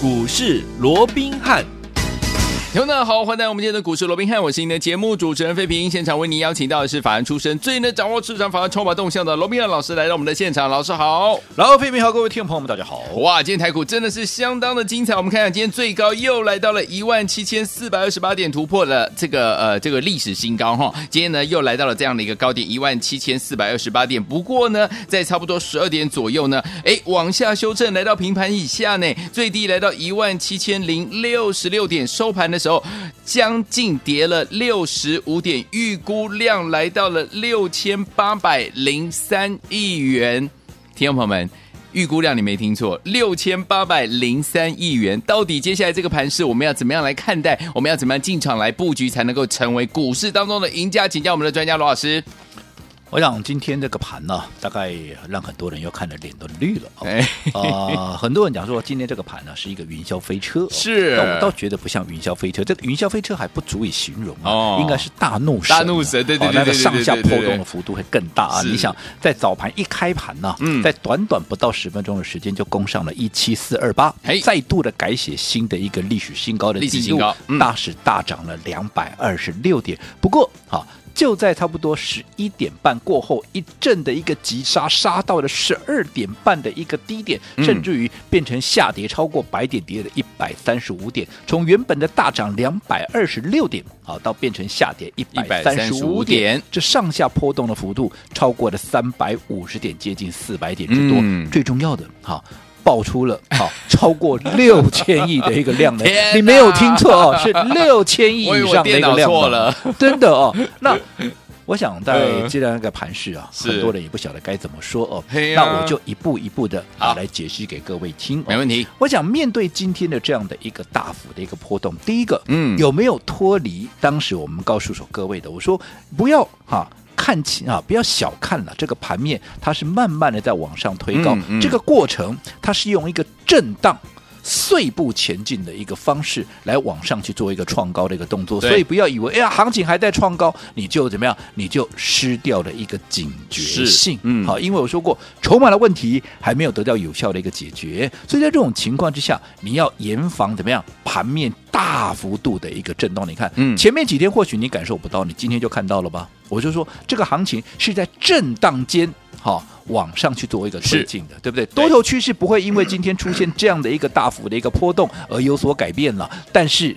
股市罗宾汉。听众们好，欢迎来到我们今天的股市罗宾汉，我是您的节目主持人费平。现场为您邀请到的是法案出身、最能掌握市场法案筹码动向的罗宾汉老师来到我们的现场。老师好，然后费平好，各位听众朋友们大家好。哇，今天台股真的是相当的精彩。我们看看今天最高又来到了一万七千四百二十八点，突破了这个呃这个历史新高哈。今天呢又来到了这样的一个高点一万七千四百二十八点。不过呢，在差不多十二点左右呢，哎往下修正，来到平盘以下呢，最低来到一万七千零六十六点，收盘的时候。将近跌了六十五点，预估量来到了六千八百零三亿元。听众朋友们，预估量你没听错，六千八百零三亿元。到底接下来这个盘势我们要怎么样来看待？我们要怎么样进场来布局，才能够成为股市当中的赢家？请教我们的专家罗老师。我想今天这个盘呢，大概让很多人又看的脸都绿了。啊，很多人讲说今天这个盘呢是一个云霄飞车，是，我倒觉得不像云霄飞车，这个云霄飞车还不足以形容，应该是大怒神，大怒神，对对对对，那个上下波动的幅度会更大啊。你想在早盘一开盘呢，在短短不到十分钟的时间就攻上了一七四二八，再度的改写新的一个历史新高的记录，大是大涨了两百二十六点。不过，好。就在差不多十一点半过后，一阵的一个急杀，杀到了十二点半的一个低点，甚至于变成下跌超过百点，跌了一百三十五点，从原本的大涨两百二十六点，好到变成下跌一百三十五点，这上下波动的幅度超过了三百五十点，接近四百点之多。嗯、最重要的，哈。爆出了好 超过六千亿的一个量能，你没有听错哦，是 六千亿以上的一个量真的哦。那 我想在接下来那个盘势啊，是很多人也不晓得该怎么说哦。啊、那我就一步一步的啊来解析给各位听，没问题。我想面对今天的这样的一个大幅的一个波动，第一个，嗯，有没有脱离当时我们告诉说各位的？我说不要哈。看清啊，不要小看了这个盘面，它是慢慢的在往上推高。嗯嗯、这个过程，它是用一个震荡、碎步前进的一个方式来往上去做一个创高的一个动作。所以不要以为哎呀，行情还在创高，你就怎么样，你就失掉了一个警觉性。嗯，好，因为我说过，筹码的问题还没有得到有效的一个解决，所以在这种情况之下，你要严防怎么样，盘面大幅度的一个震动。你看，嗯，前面几天或许你感受不到，你今天就看到了吧？我就说，这个行情是在震荡间，好、哦，往上去做一个推进的，对不对？多头趋势不会因为今天出现这样的一个大幅的一个波动而有所改变了，但是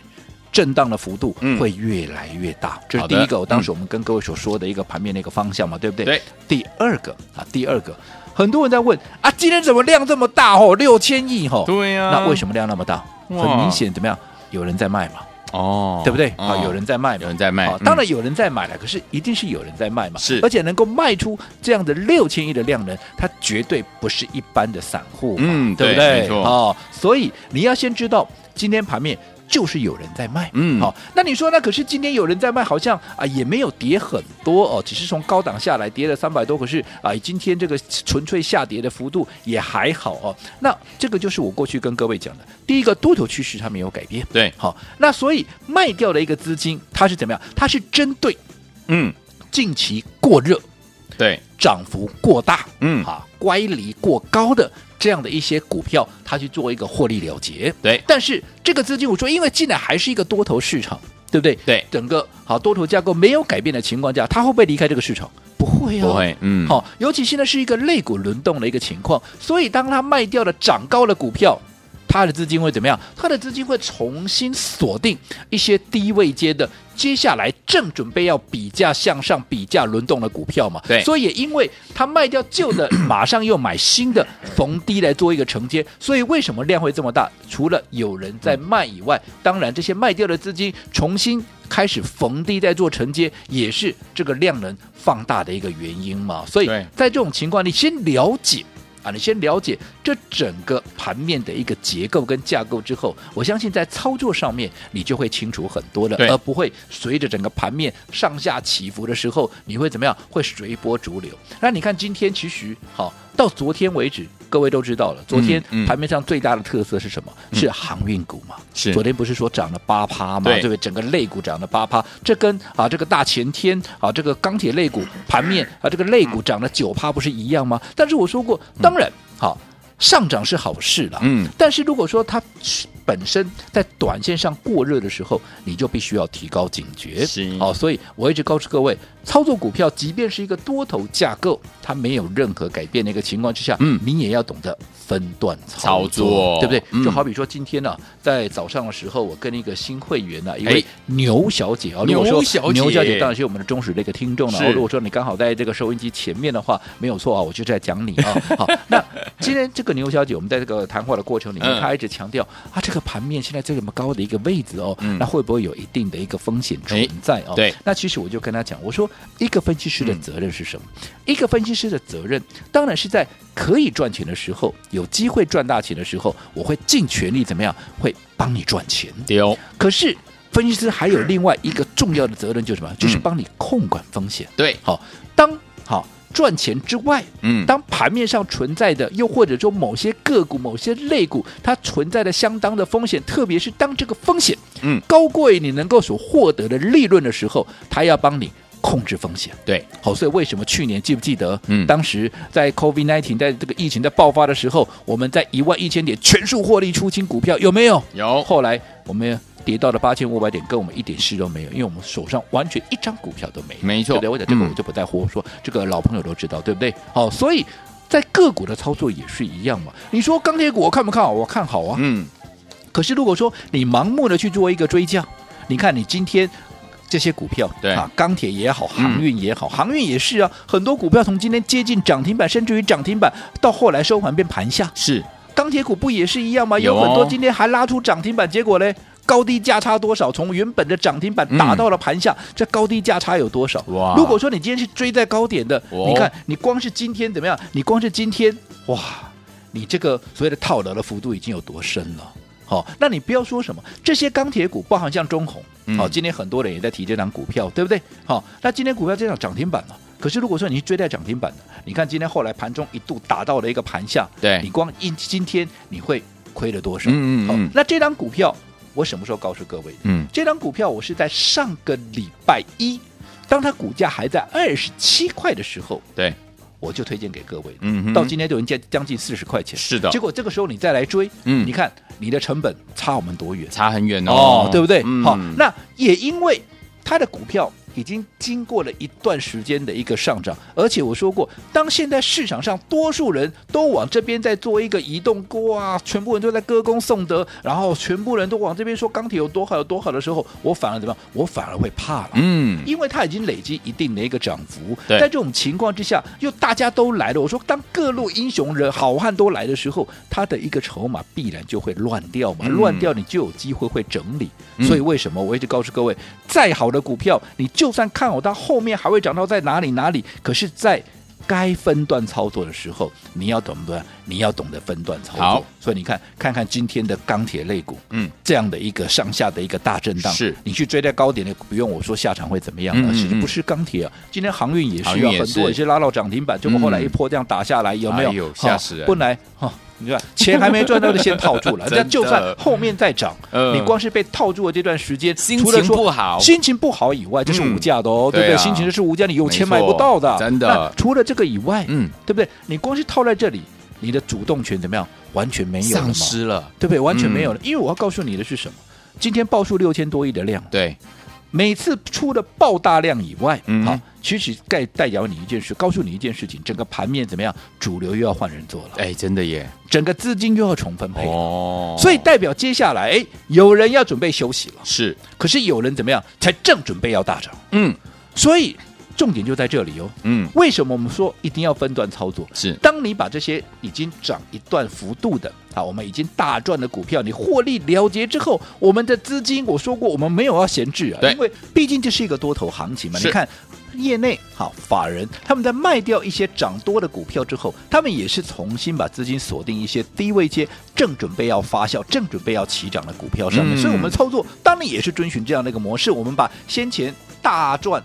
震荡的幅度会越来越大。嗯、这是第一个，我当时我们跟各位所说的一个盘面的一个方向嘛，对不对？对。第二个啊，第二个，很多人在问啊，今天怎么量这么大？哦，六千亿，哈、哦。对呀、啊。那为什么量那么大？很明显，怎么样？有人在卖嘛。哦，对不对？啊、哦，有人在卖嘛，有人在卖，当然有人在买了，嗯、可是一定是有人在卖嘛，是，而且能够卖出这样的六千亿的量能，它绝对不是一般的散户，嗯，对不对？哦，所以你要先知道今天盘面。就是有人在卖，嗯，好，那你说那可是今天有人在卖，好像啊也没有跌很多哦，只是从高档下来跌了三百多，可是啊今天这个纯粹下跌的幅度也还好哦。那这个就是我过去跟各位讲的，第一个多头趋势它没有改变，对，好，那所以卖掉的一个资金它是怎么样？它是针对嗯。近期过热，对，涨幅过大，嗯，啊乖离过高的。这样的一些股票，它去做一个获利了结，对。但是这个资金，我说，因为进来还是一个多头市场，对不对？对。整个好多头架构没有改变的情况下，它会不会离开这个市场？不会啊，不会。嗯。好，尤其现在是一个类股轮动的一个情况，所以当它卖掉了涨高的股票。他的资金会怎么样？他的资金会重新锁定一些低位阶的，接下来正准备要比价向上、比价轮动的股票嘛？对。所以也因为他卖掉旧的，马上又买新的，逢低来做一个承接。所以为什么量会这么大？除了有人在卖以外，当然这些卖掉的资金重新开始逢低在做承接，也是这个量能放大的一个原因嘛。所以在这种情况，你先了解。啊，你先了解这整个盘面的一个结构跟架构之后，我相信在操作上面你就会清楚很多了，而不会随着整个盘面上下起伏的时候，你会怎么样？会随波逐流。那你看今天其实好。到昨天为止，各位都知道了。昨天盘面上最大的特色是什么？嗯、是航运股嘛？是。昨天不是说涨了八趴吗？对不对？整个类股涨了八趴，这跟啊这个大前天啊这个钢铁类股盘面啊这个类股涨了九趴不是一样吗？但是我说过，当然好。上涨是好事了，嗯，但是如果说它本身在短线上过热的时候，你就必须要提高警觉，是。哦，所以我一直告诉各位，操作股票，即便是一个多头架构，它没有任何改变的一个情况之下，嗯，你也要懂得分段操作，操作。对不对？嗯、就好比说今天呢、啊，在早上的时候，我跟一个新会员呢、啊，一位牛小姐啊，牛小姐，牛小姐当然是我们的忠实的一个听众了。如果说你刚好在这个收音机前面的话，没有错啊，我就在讲你啊。好，那今天这个牛小姐，我们在这个谈话的过程里面，她、嗯、一直强调啊，这个盘面现在这么高的一个位置哦，嗯、那会不会有一定的一个风险存在哦？对，那其实我就跟他讲，我说一个分析师的责任是什么？嗯、一个分析师的责任，当然是在可以赚钱的时候，有机会赚大钱的时候，我会尽全力怎么样，会帮你赚钱。对哦，可是分析师还有另外一个重要的责任，就是什么？就是帮你控管风险。对，好，当好。赚钱之外，嗯，当盘面上存在的，又或者说某些个股、某些类股，它存在的相当的风险，特别是当这个风险，嗯，高过于你能够所获得的利润的时候，它要帮你控制风险。对，好，所以为什么去年记不记得，嗯，当时在 COVID nineteen 在这个疫情在爆发的时候，我们在一万一千点全数获利出清股票，有没有？有。后来我们。跌到了八千五百点，跟我们一点事都没有，因为我们手上完全一张股票都没有。没错，对不对？我讲这个我就不再胡说，嗯、这个老朋友都知道，对不对？好，所以在个股的操作也是一样嘛。你说钢铁股我看不看好？我看好啊。嗯。可是如果说你盲目的去做一个追加，你看你今天这些股票，对啊，钢铁也好，航运也好，嗯、航运也是啊，很多股票从今天接近涨停板，甚至于涨停板，到后来收盘变盘下。是。钢铁股不也是一样吗？有很多今天还拉出涨停板，结果呢？高低价差多少？从原本的涨停板打到了盘下，嗯、这高低价差有多少？哇！如果说你今天是追在高点的，哦、你看你光是今天怎么样？你光是今天哇，你这个所谓的套牢的幅度已经有多深了？好、哦，那你不要说什么这些钢铁股，包含像中红，好、哦，今天很多人也在提这张股票，对不对？好、哦，那今天股票这样涨停板了，可是如果说你是追在涨停板的，你看今天后来盘中一度打到了一个盘下，对你光一今天你会亏了多少？嗯嗯那这张股票。我什么时候告诉各位？嗯，这张股票我是在上个礼拜一，当它股价还在二十七块的时候，对，我就推荐给各位。嗯，到今天就已经将近四十块钱。是的，结果这个时候你再来追，嗯，你看你的成本差我们多远？差很远哦，哦对不对？嗯、好，那也因为它的股票。已经经过了一段时间的一个上涨，而且我说过，当现在市场上多数人都往这边在做一个移动，哇，全部人都在歌功颂德，然后全部人都往这边说钢铁有多好有多好的时候，我反而怎么样？我反而会怕了，嗯，因为它已经累积一定的一个涨幅，在这种情况之下，又大家都来了，我说当各路英雄人好汉都来的时候，它的一个筹码必然就会乱掉嘛，嗯、乱掉你就有机会会整理，嗯、所以为什么我一直告诉各位，再好的股票你。就算看好它后面还会涨到在哪里哪里，可是，在该分段操作的时候，你要懂得，你要懂得分段操作。好，所以你看，看看今天的钢铁类股，嗯，这样的一个上下的一个大震荡，是你去追在高点的，不用我说下场会怎么样了。其实、嗯、不是钢铁啊，今天航运也需要很多，也是拉到涨停板，结果后来一波这样打下来，有没有？有吓死人！不来哈。钱还没赚到就先套住了，那就算后面再涨，你光是被套住的这段时间，心情不好，心情不好以外，这是无价的哦，对不对？心情这是无价，你有钱买不到的，真的。除了这个以外，嗯，对不对？你光是套在这里，你的主动权怎么样？完全没有，丧失了，对不对？完全没有了。因为我要告诉你的是什么？今天爆出六千多亿的量，对。每次出了爆大量以外，嗯，好，其实代代表你一件事，告诉你一件事情，整个盘面怎么样？主流又要换人做了，哎，真的耶，整个资金又要重分配哦，所以代表接下来，哎，有人要准备休息了，是，可是有人怎么样？才正准备要大涨，嗯，所以。重点就在这里哦，嗯，为什么我们说一定要分段操作？是，当你把这些已经涨一段幅度的啊，我们已经大赚的股票，你获利了结之后，我们的资金，我说过，我们没有要闲置啊，对因为毕竟这是一个多头行情嘛。你看，业内好法人他们在卖掉一些涨多的股票之后，他们也是重新把资金锁定一些低位阶正准备要发酵、正准备要起涨的股票上面。嗯、所以，我们操作当然也是遵循这样的一个模式，我们把先前大赚。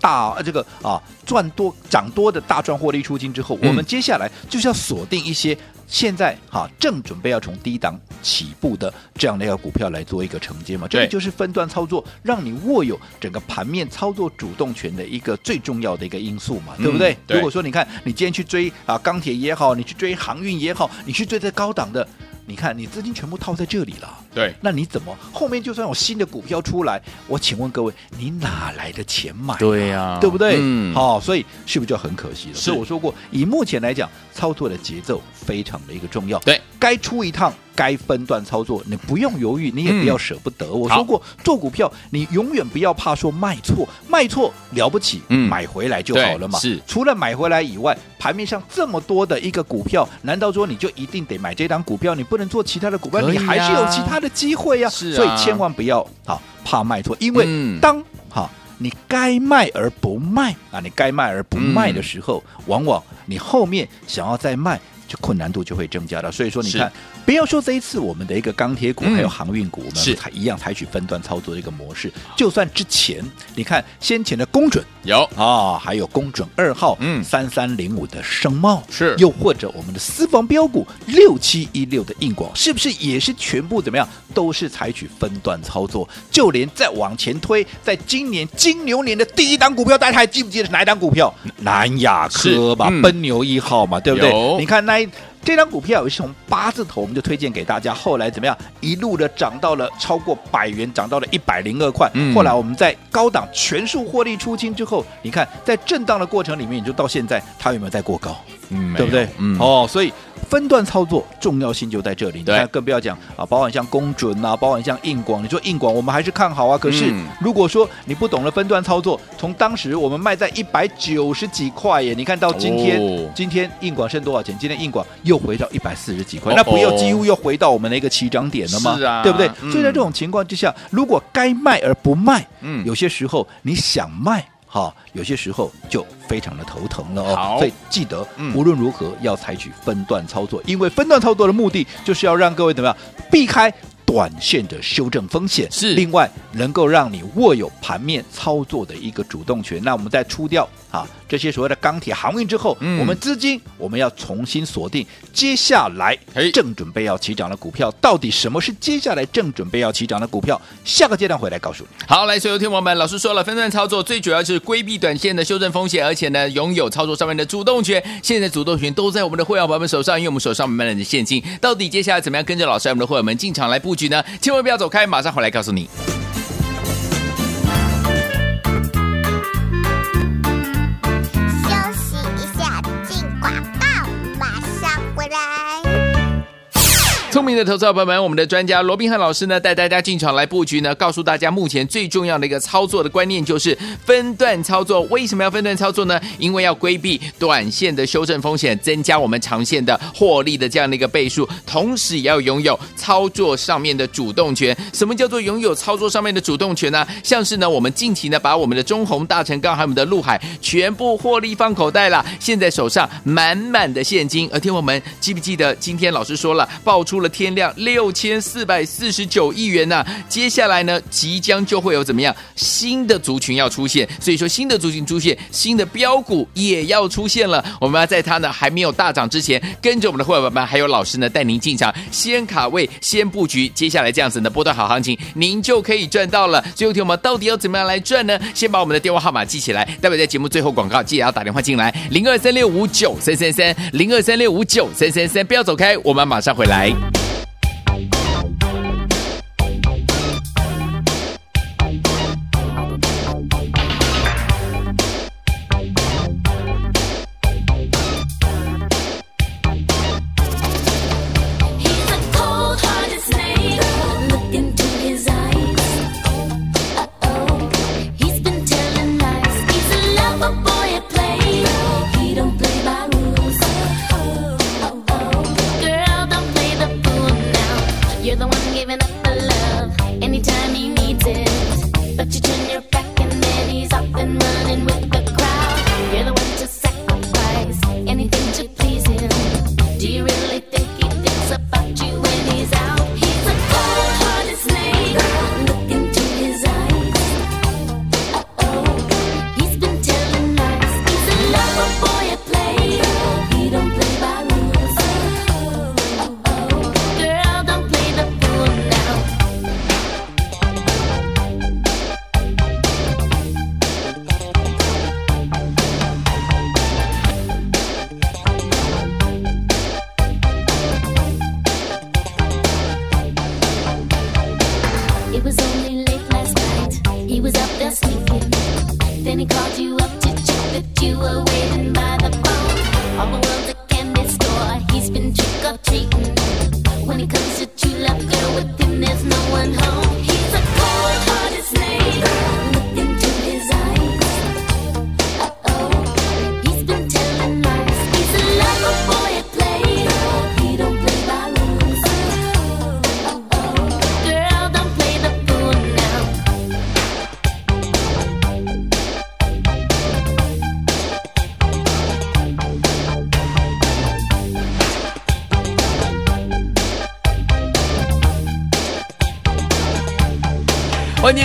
大呃，这个啊赚多涨多的大赚获利出金之后，嗯、我们接下来就是要锁定一些现在哈、啊、正准备要从低档起步的这样的一个股票来做一个承接嘛？这个就是分段操作，让你握有整个盘面操作主动权的一个最重要的一个因素嘛，对不对，如果说你看你今天去追啊钢铁也好，你去追航运也好，你去追这高档的。你看，你资金全部套在这里了，对，那你怎么后面就算有新的股票出来，我请问各位，你哪来的钱买、啊？对呀、啊，对不对？嗯，好、哦，所以是不是就很可惜了？所以我说过，以目前来讲，操作的节奏非常的一个重要，对，该出一趟。该分段操作，你不用犹豫，你也不要舍不得。嗯、我说过，做股票你永远不要怕说卖错，卖错了不起，嗯、买回来就好了嘛。是，除了买回来以外，盘面上这么多的一个股票，难道说你就一定得买这档股票？你不能做其他的股票，啊、你还是有其他的机会呀、啊。是啊，所以千万不要啊怕卖错，因为当哈、嗯、你该卖而不卖啊，你该卖而不卖的时候，嗯、往往你后面想要再卖。就困难度就会增加了，所以说你看，不要说这一次我们的一个钢铁股还有航运股，我们还一样采取分段操作的一个模式。就算之前你看先前的公准有啊，还有公准二号，嗯，三三零五的升茂是，又或者我们的私房标股六七一六的硬广，是不是也是全部怎么样？都是采取分段操作。就连再往前推，在今年金牛年的第一档股票，大家还记不记得是哪一档股票？南亚科吧，奔牛一号嘛，对不对？你看那。night. 这张股票也是从八字头，我们就推荐给大家。后来怎么样？一路的涨到了超过百元，涨到了一百零二块。嗯、后来我们在高档全数获利出清之后，你看在震荡的过程里面，你就到现在，它有没有在过高？嗯，对不对？嗯，哦，所以。分段操作重要性就在这里，你看更不要讲啊，包含像公准啊，包含像硬广，你说硬广我们还是看好啊。可是如果说你不懂得分段操作，从当时我们卖在一百九十几块耶，你看到今天，哦、今天硬广剩多少钱？今天硬广又回到一百四十几块，哦、那不又几乎又回到我们的一个起涨点了吗？是啊，对不对？嗯、所以在这种情况之下，如果该卖而不卖，嗯，有些时候你想卖。好，有些时候就非常的头疼了哦。好所以记得，无论如何要采取分段操作，嗯、因为分段操作的目的就是要让各位怎么样避开短线的修正风险。是，另外能够让你握有盘面操作的一个主动权。那我们再出掉。啊，这些所谓的钢铁航运之后，嗯、我们资金我们要重新锁定接下来正准备要起涨的股票，到底什么是接下来正准备要起涨的股票？下个阶段回来告诉你。好，来，所有听友们，老师说了，分段操作最主要就是规避短线的修正风险，而且呢，拥有操作上面的主动权。现在主动权都在我们的会员朋友们手上，因为我们手上满满的现金。到底接下来怎么样跟着老师，我们的会员们进场来布局呢？千万不要走开，马上回来告诉你。聪明的投资者朋友们，我们的专家罗宾汉老师呢，带大家进场来布局呢，告诉大家目前最重要的一个操作的观念就是分段操作。为什么要分段操作呢？因为要规避短线的修正风险，增加我们长线的获利的这样的一个倍数，同时也要拥有操作上面的主动权。什么叫做拥有操作上面的主动权呢？像是呢，我们近期呢，把我们的中鸿、大成钢还有我们的陆海全部获利放口袋了，现在手上满满的现金。而听我们记不记得今天老师说了，爆出了。天量六千四百四十九亿元呐、接下来呢，即将就会有怎么样新的族群要出现，所以说新的族群出现，新的标股也要出现了。我们要在它呢还没有大涨之前，跟着我们的伙伴们还有老师呢带您进场，先卡位，先布局，接下来这样子呢波段好行情，您就可以赚到了。最后听我们到底要怎么样来赚呢？先把我们的电话号码记起来，待会在节目最后广告记得要打电话进来，零二三六五九三三三，零二三六五九三三三，不要走开，我们马上回来。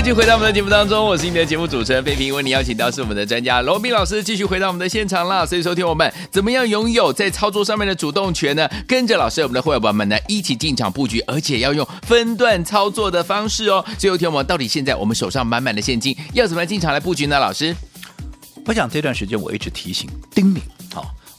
继续回到我们的节目当中，我是你的节目主持人费平，为你邀请到是我们的专家罗斌老师，继续回到我们的现场了。所以收听我们怎么样拥有在操作上面的主动权呢？跟着老师，我们的会员朋友们呢一起进场布局，而且要用分段操作的方式哦。最后听我们到底现在我们手上满满的现金，要怎么样进场来布局呢？老师，我想这段时间我一直提醒叮咛，好。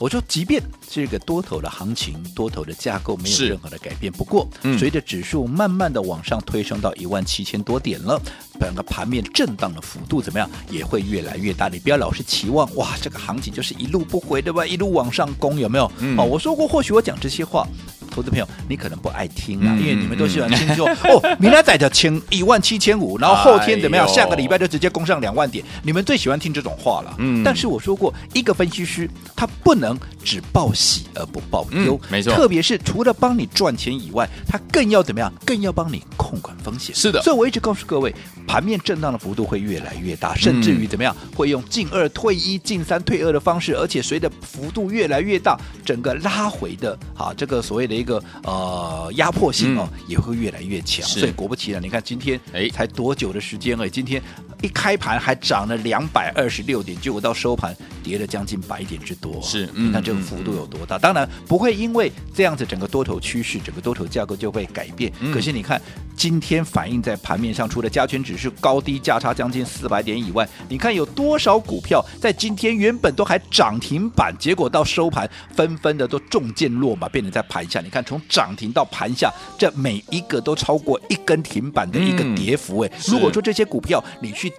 我说，即便这个多头的行情、多头的架构没有任何的改变，不过、嗯、随着指数慢慢的往上推升到一万七千多点了，整个盘面震荡的幅度怎么样，也会越来越大。你不要老是期望哇，这个行情就是一路不回对吧？一路往上攻有没有？嗯、哦，我说过，或许我讲这些话。投资朋友，你可能不爱听啊，因为你们都喜欢听说、嗯、哦，明天再的千一万七千五，然后后天怎么样？下个礼拜就直接攻上两万点，你们最喜欢听这种话了。嗯，但是我说过，一个分析师他不能只报喜而不报忧，没错。特别是除了帮你赚钱以外，他更要怎么样？更要帮你控管风险。是的，所以我一直告诉各位，盘面震荡的幅度会越来越大，甚至于怎么样？会用进二退一、进三退二的方式，而且随着幅度越来越大，整个拉回的啊，这个所谓的。一个呃压迫性哦、嗯、也会越来越强，所以果不其然，你看今天哎。才多久的时间而已，今天一开盘还涨了两百二十六点，结果到收盘跌了将近百点之多，是，你看这个幅度有多大？嗯、当然不会因为这样子整个多头趋势、整个多头架构就会改变。嗯、可是你看今天反映在盘面上，除了加权指数高低价差将近四百点以外，你看有多少股票在今天原本都还涨停板，结果到收盘纷纷的都中箭落马，变成在盘下你。看，从涨停到盘下，这每一个都超过一根停板的一个跌幅。哎、嗯，如果说这些股票你去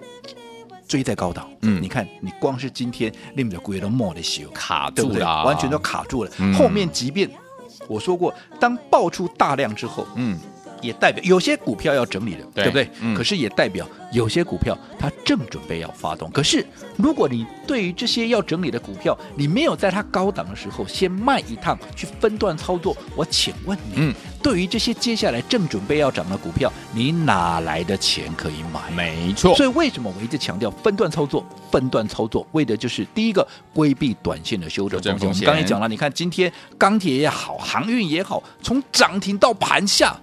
追在高档，嗯，你看你光是今天你们的股都没得修，卡住了，对？对完全都卡住了。嗯、后面即便我说过，当爆出大量之后，嗯。也代表有些股票要整理了，对，对不对？嗯、可是也代表有些股票它正准备要发动。可是如果你对于这些要整理的股票，你没有在它高档的时候先卖一趟去分段操作，我请问你，嗯、对于这些接下来正准备要涨的股票，你哪来的钱可以买？没错。所以为什么我一直强调分段操作？分段操作为的就是第一个规避短线的修正风险。我们刚才讲了，你看今天钢铁也好，航运也好，从涨停到盘下。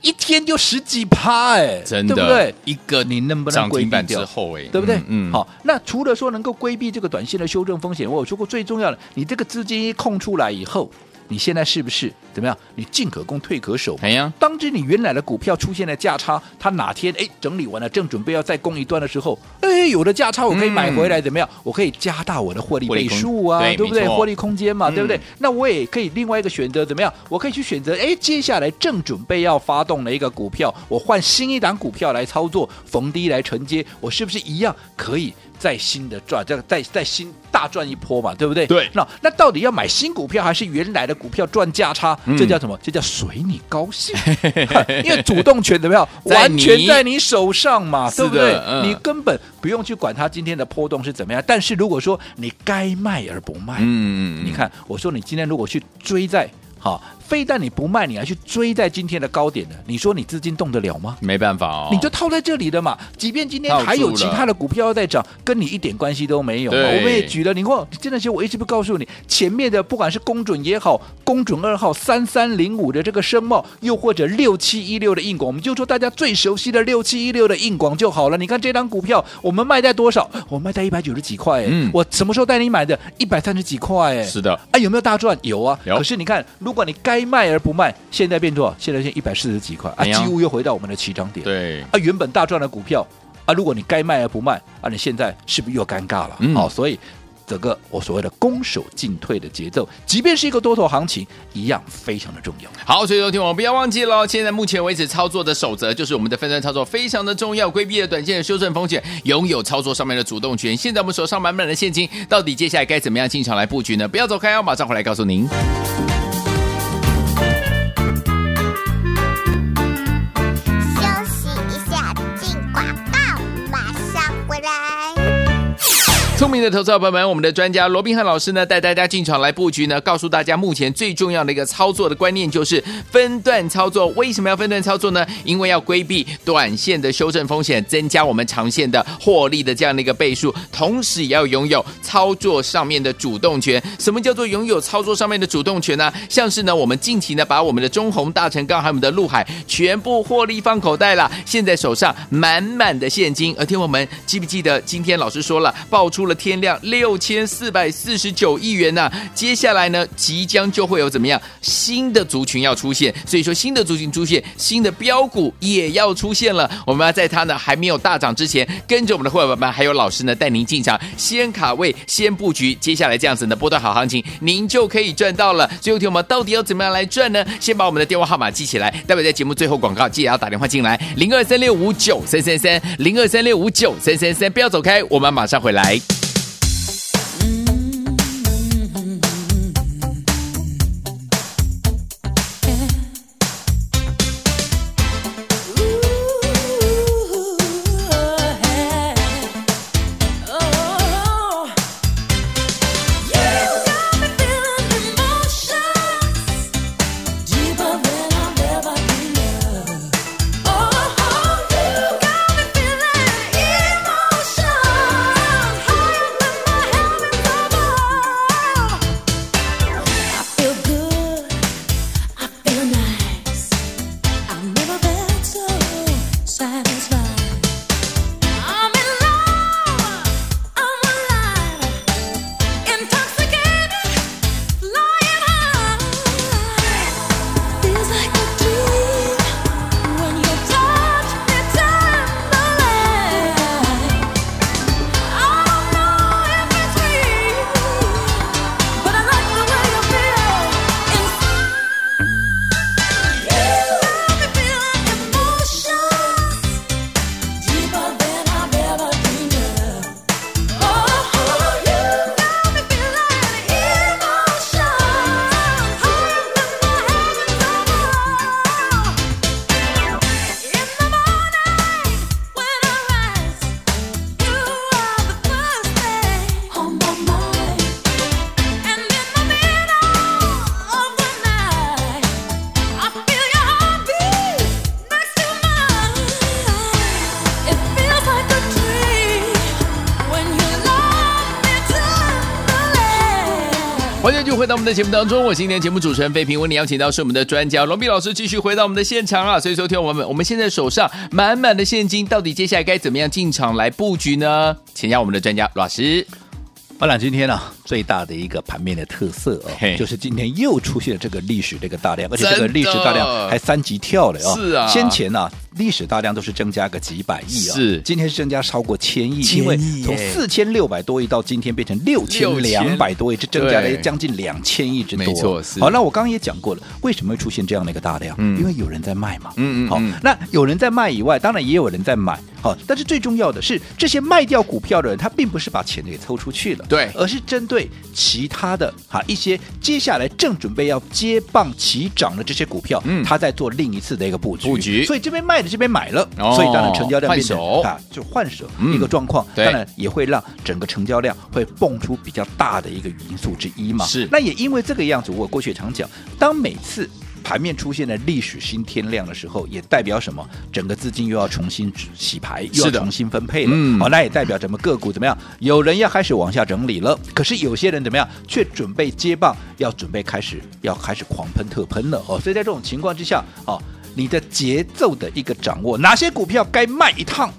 一天就十几趴哎，真的，对不对？一个你能不能规避掉？之后哎，对不对？嗯，嗯好。那除了说能够规避这个短线的修正风险，我有说过最重要的，你这个资金一空出来以后。你现在是不是怎么样？你进可攻，退可守。哎呀，当知你原来的股票出现了价差，它哪天哎整理完了，正准备要再攻一段的时候，哎，有的价差我可以买回来，怎么样？嗯、我可以加大我的获利倍数啊，对，对不对？获利空间嘛，嗯、对不对？那我也可以另外一个选择，怎么样？我可以去选择，哎，接下来正准备要发动的一个股票，我换新一档股票来操作，逢低来承接，我是不是一样可以？再新的赚，这个再再新大赚一波嘛，对不对？对。那那到底要买新股票还是原来的股票赚价差？嗯、这叫什么？这叫随你高兴。因为主动权怎么样？完全在你手上嘛，对不对？嗯、你根本不用去管它今天的波动是怎么样。但是如果说你该卖而不卖，嗯，你看我说你今天如果去追在好。非但你不卖，你还去追在今天的高点呢？你说你资金动得了吗？没办法哦，你就套在这里的嘛。即便今天还有其他的股票要再涨，跟你一点关系都没有。我们也举了，你看，这些我一直不告诉你，前面的不管是公准也好，公准二号三三零五的这个声茂，又或者六七一六的硬广，我们就说大家最熟悉的六七一六的硬广就好了。你看这张股票，我们卖在多少？我卖在一百九十几块。嗯，我什么时候带你买的？一百三十几块。哎，是的。啊，有没有大赚？有啊。有。可是你看，如果你该该卖而不卖，现在变多少？现在现一百四十几块啊，几乎又回到我们的起涨点。对啊，原本大赚的股票啊，如果你该卖而不卖啊，你现在是不是又尴尬了？好、嗯哦，所以整个我所谓的攻守进退的节奏，即便是一个多头行情，一样非常的重要。好，所以说听我们不要忘记了，现在目前为止操作的守则就是我们的分段操作非常的重要，规避了短线的修正风险，拥有操作上面的主动权。现在我们手上满满的现金，到底接下来该怎么样进场来布局呢？不要走开，我马上回来告诉您。明的投资者朋友们，我们的专家罗宾汉老师呢，带大家进场来布局呢，告诉大家目前最重要的一个操作的观念就是分段操作。为什么要分段操作呢？因为要规避短线的修正风险，增加我们长线的获利的这样的一个倍数，同时也要拥有操作上面的主动权。什么叫做拥有操作上面的主动权呢？像是呢，我们近期呢，把我们的中鸿、大成钢还有我们的陆海全部获利放口袋了，现在手上满满的现金。而听我们记不记得今天老师说了，爆出了天量六千四百四十九亿元呐、接下来呢，即将就会有怎么样新的族群要出现，所以说新的族群出现，新的标股也要出现了。我们要在它呢还没有大涨之前，跟着我们的会员们还有老师呢带您进场，先卡位，先布局。接下来这样子呢波段好行情，您就可以赚到了。最后听我们到底要怎么样来赚呢？先把我们的电话号码记起来，待会在节目最后广告记得要打电话进来，零二三六五九三三三，零二三六五九三三三，不要走开，我们马上回来。到我们的节目当中，我今天节目主持人费平，为你邀请到是我们的专家龙斌老师，继续回到我们的现场啊！所以说，听我们，我们现在手上满满的现金，到底接下来该怎么样进场来布局呢？请教我们的专家罗老师。我俩今天呢、啊，最大的一个盘面的特色哦，就是今天又出现了这个历史这个大量，而且这个历史大量还三级跳了哦。是啊，先前呢、啊。历史大量都是增加个几百亿啊、哦，是今天是增加超过千亿，千亿因为从四千六百多亿到今天变成六千两百多亿，这增加了将近两千亿之多。没错，是。好，那我刚刚也讲过了，为什么会出现这样的一个大量？嗯，因为有人在卖嘛。嗯嗯。好，那有人在卖以外，当然也有人在买。好，但是最重要的是，这些卖掉股票的人，他并不是把钱给抽出去了，对，而是针对其他的哈一些接下来正准备要接棒起涨的这些股票，嗯，他在做另一次的一个布局。布局。所以这边卖。这边买了，所以当然成交量变成啊，就换手一个状况，当然也会让整个成交量会蹦出比较大的一个因素之一嘛。是，那也因为这个样子，我过去也常讲，当每次盘面出现了历史新天量的时候，也代表什么？整个资金又要重新洗牌，又要重新分配了。嗯，好，那也代表整个个股怎么样？有人要开始往下整理了，可是有些人怎么样？却准备接棒，要准备开始要开始狂喷特喷了哦。所以在这种情况之下，哦。你的节奏的一个掌握，哪些股票该卖一趟，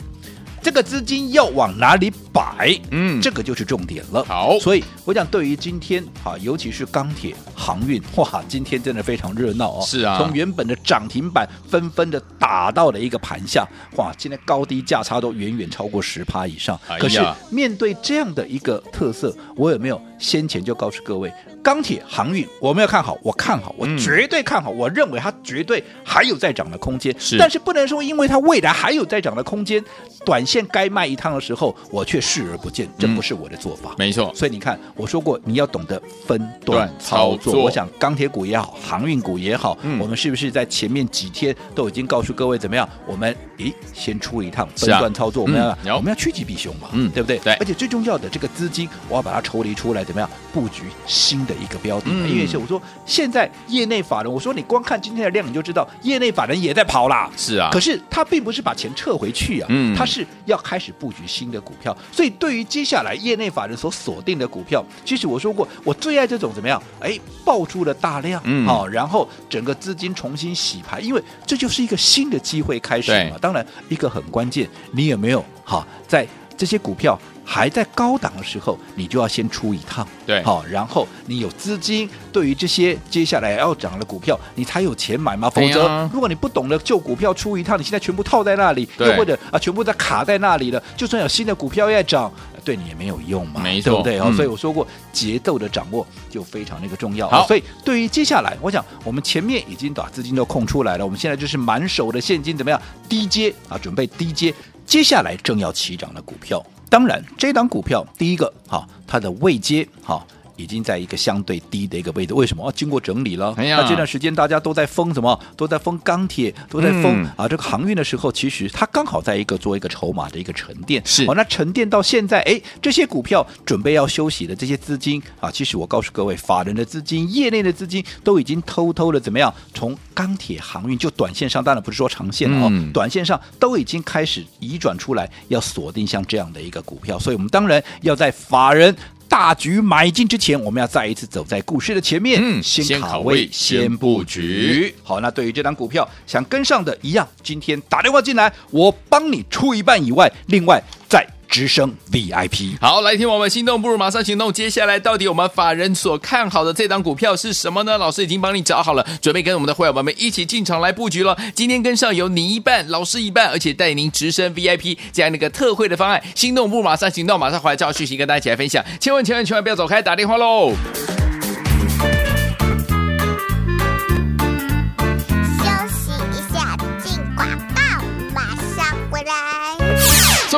这个资金要往哪里摆？嗯，这个就是重点了。好，所以我想对于今天啊，尤其是钢铁、航运，哇，今天真的非常热闹哦。是啊，从原本的涨停板纷纷的打到了一个盘下，哇，今天高低价差都远远超过十趴以上。哎、可是面对这样的一个特色，我有没有先前就告诉各位？钢铁航运，我没有看好，我看好，我绝对看好，嗯、我认为它绝对还有再涨的空间。是，但是不能说因为它未来还有再涨的空间，短线该卖一趟的时候，我却视而不见，这不是我的做法。嗯、没错，所以你看，我说过你要懂得分段操作。我想钢铁股也好，航运股也好，嗯、我们是不是在前面几天都已经告诉各位怎么样？我们咦，先出一趟分段操作，啊、我们要、嗯、我们要趋吉避凶嘛，嗯，对不对？对。而且最重要的这个资金，我要把它抽离出来，怎么样布局新的一个标的？嗯、因为是我说现在业内法人，我说你光看今天的量你就知道，业内法人也在跑啦。是啊，可是他并不是把钱撤回去啊，嗯，他是要开始布局新的股票。所以对于接下来业内法人所锁定的股票，其实我说过，我最爱这种怎么样？哎，爆出了大量，嗯，好，然后整个资金重新洗牌，因为这就是一个新的机会开始嘛。当然，一个很关键，你有没有好在这些股票？还在高档的时候，你就要先出一趟，对，好，然后你有资金，对于这些接下来要涨的股票，你才有钱买嘛。否则，啊、如果你不懂得旧股票出一趟，你现在全部套在那里，又或者啊，全部在卡在那里了，就算有新的股票要涨，对你也没有用嘛，没错，对不对？嗯、所以我说过，节奏的掌握就非常那个重要。好，所以对于接下来，我想我们前面已经把资金都空出来了，我们现在就是满手的现金，怎么样？低接啊，准备低接，接下来正要起涨的股票。当然，这档股票第一个哈，它的未接哈。已经在一个相对低的一个位置，为什么？啊，经过整理了。哎呀，那这段时间大家都在封什么？都在封钢铁，都在封、嗯、啊这个航运的时候，其实它刚好在一个做一个筹码的一个沉淀。是哦，那沉淀到现在，哎，这些股票准备要休息的这些资金啊，其实我告诉各位，法人的资金、业内的资金都已经偷偷的怎么样？从钢铁、航运就短线上，当然不是说长线哦，嗯、短线上都已经开始移转出来，要锁定像这样的一个股票。所以我们当然要在法人。大局买进之前，我们要再一次走在股市的前面，嗯，先卡位，先布局。好，那对于这档股票想跟上的一样，今天打电话进来，我帮你出一半以外，另外再。直升 VIP，好，来听我们心动不如马上行动。接下来到底我们法人所看好的这档股票是什么呢？老师已经帮你找好了，准备跟我们的会员朋友们一起进场来布局了。今天跟上有你一半，老师一半，而且带您直升 VIP 这样的一个特惠的方案。心动不如马上行动，马上回来照讯息跟大家一起来分享。千万千万千万不要走开，打电话喽！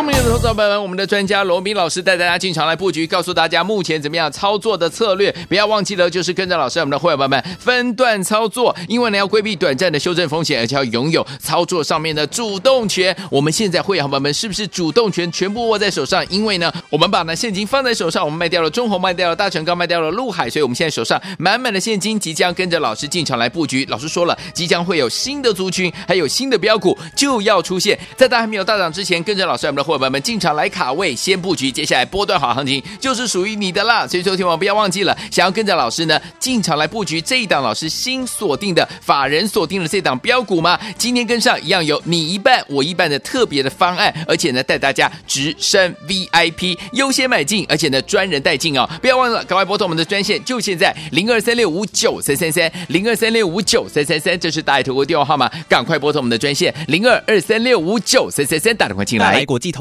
聪明的投资者朋友们，我们的专家罗宾老师带大家进场来布局，告诉大家目前怎么样操作的策略。不要忘记了，就是跟着老师，我们的会员朋友们分段操作，因为呢要规避短暂的修正风险，而且要拥有操作上面的主动权。我们现在会员朋友们是不是主动权全部握在手上？因为呢，我们把呢现金放在手上，我们卖掉了中红，卖掉了大成钢，卖掉了陆海，所以我们现在手上满满的现金，即将跟着老师进场来布局。老师说了，即将会有新的族群，还有新的标股就要出现，在大还没有大涨之前，跟着老师，我们的伙伴们进场来卡位，先布局，接下来波段好行情就是属于你的啦。所以说，听我不要忘记了，想要跟着老师呢进场来布局这一档老师新锁定的法人锁定的这档标股吗？今天跟上一样有你一半我一半的特别的方案，而且呢带大家直升 VIP 优先买进，而且呢专人带进哦。不要忘了，赶快拨通我们的专线，就现在零二三六五九三三三零二三六五九三三三，这是大爱投顾电话号码，赶快拨通我们的专线零二二三六五九三三三，打电话进来。来国际投